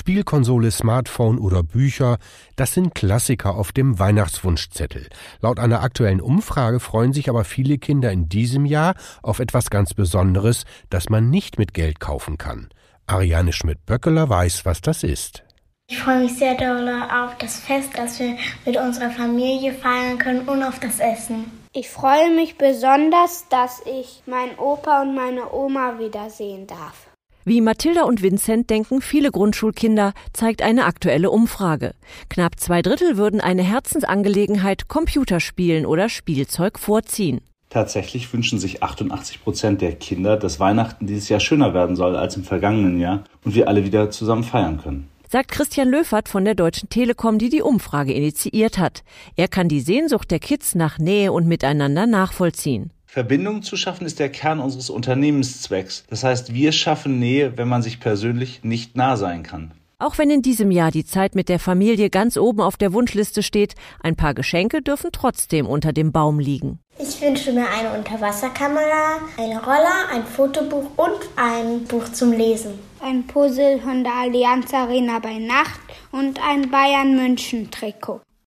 Spielkonsole, Smartphone oder Bücher, das sind Klassiker auf dem Weihnachtswunschzettel. Laut einer aktuellen Umfrage freuen sich aber viele Kinder in diesem Jahr auf etwas ganz Besonderes, das man nicht mit Geld kaufen kann. Ariane Schmidt-Böckeler weiß, was das ist. Ich freue mich sehr doll auf das Fest, das wir mit unserer Familie feiern können und auf das Essen. Ich freue mich besonders, dass ich meinen Opa und meine Oma wiedersehen darf. Wie Mathilda und Vincent denken viele Grundschulkinder, zeigt eine aktuelle Umfrage. Knapp zwei Drittel würden eine Herzensangelegenheit Computerspielen oder Spielzeug vorziehen. Tatsächlich wünschen sich 88 Prozent der Kinder, dass Weihnachten dieses Jahr schöner werden soll als im vergangenen Jahr und wir alle wieder zusammen feiern können sagt Christian Löfert von der Deutschen Telekom, die die Umfrage initiiert hat. Er kann die Sehnsucht der Kids nach Nähe und Miteinander nachvollziehen. Verbindungen zu schaffen ist der Kern unseres Unternehmenszwecks. Das heißt, wir schaffen Nähe, wenn man sich persönlich nicht nah sein kann. Auch wenn in diesem Jahr die Zeit mit der Familie ganz oben auf der Wunschliste steht, ein paar Geschenke dürfen trotzdem unter dem Baum liegen. Ich wünsche mir eine Unterwasserkamera, einen Roller, ein Fotobuch und ein Buch zum Lesen. Ein Puzzle von der Allianz Arena bei Nacht und ein Bayern München Trikot.